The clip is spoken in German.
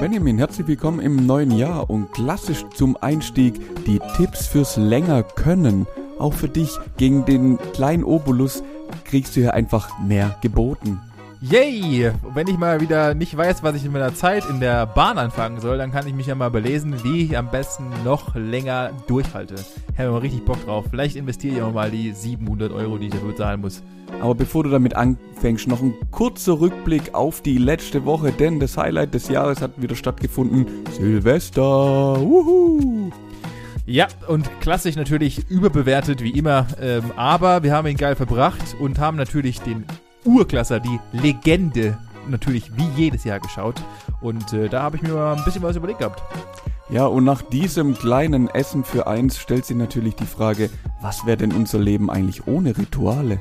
Benjamin, herzlich willkommen im neuen Jahr und klassisch zum Einstieg die Tipps fürs länger können. Auch für dich gegen den kleinen Obolus kriegst du hier einfach mehr geboten. Yay! Wenn ich mal wieder nicht weiß, was ich in meiner Zeit in der Bahn anfangen soll, dann kann ich mich ja mal belesen, wie ich am besten noch länger durchhalte. Ich habe mal richtig Bock drauf. Vielleicht investiere ich auch mal die 700 Euro, die ich dafür bezahlen muss. Aber bevor du damit anfängst, noch ein kurzer Rückblick auf die letzte Woche, denn das Highlight des Jahres hat wieder stattgefunden. Silvester! Wuhu! Ja, und klassisch natürlich überbewertet wie immer, ähm, aber wir haben ihn geil verbracht und haben natürlich den Urklasser, die Legende, natürlich wie jedes Jahr geschaut. Und äh, da habe ich mir mal ein bisschen was überlegt gehabt. Ja, und nach diesem kleinen Essen für eins stellt sich natürlich die Frage, was wäre denn unser Leben eigentlich ohne Rituale?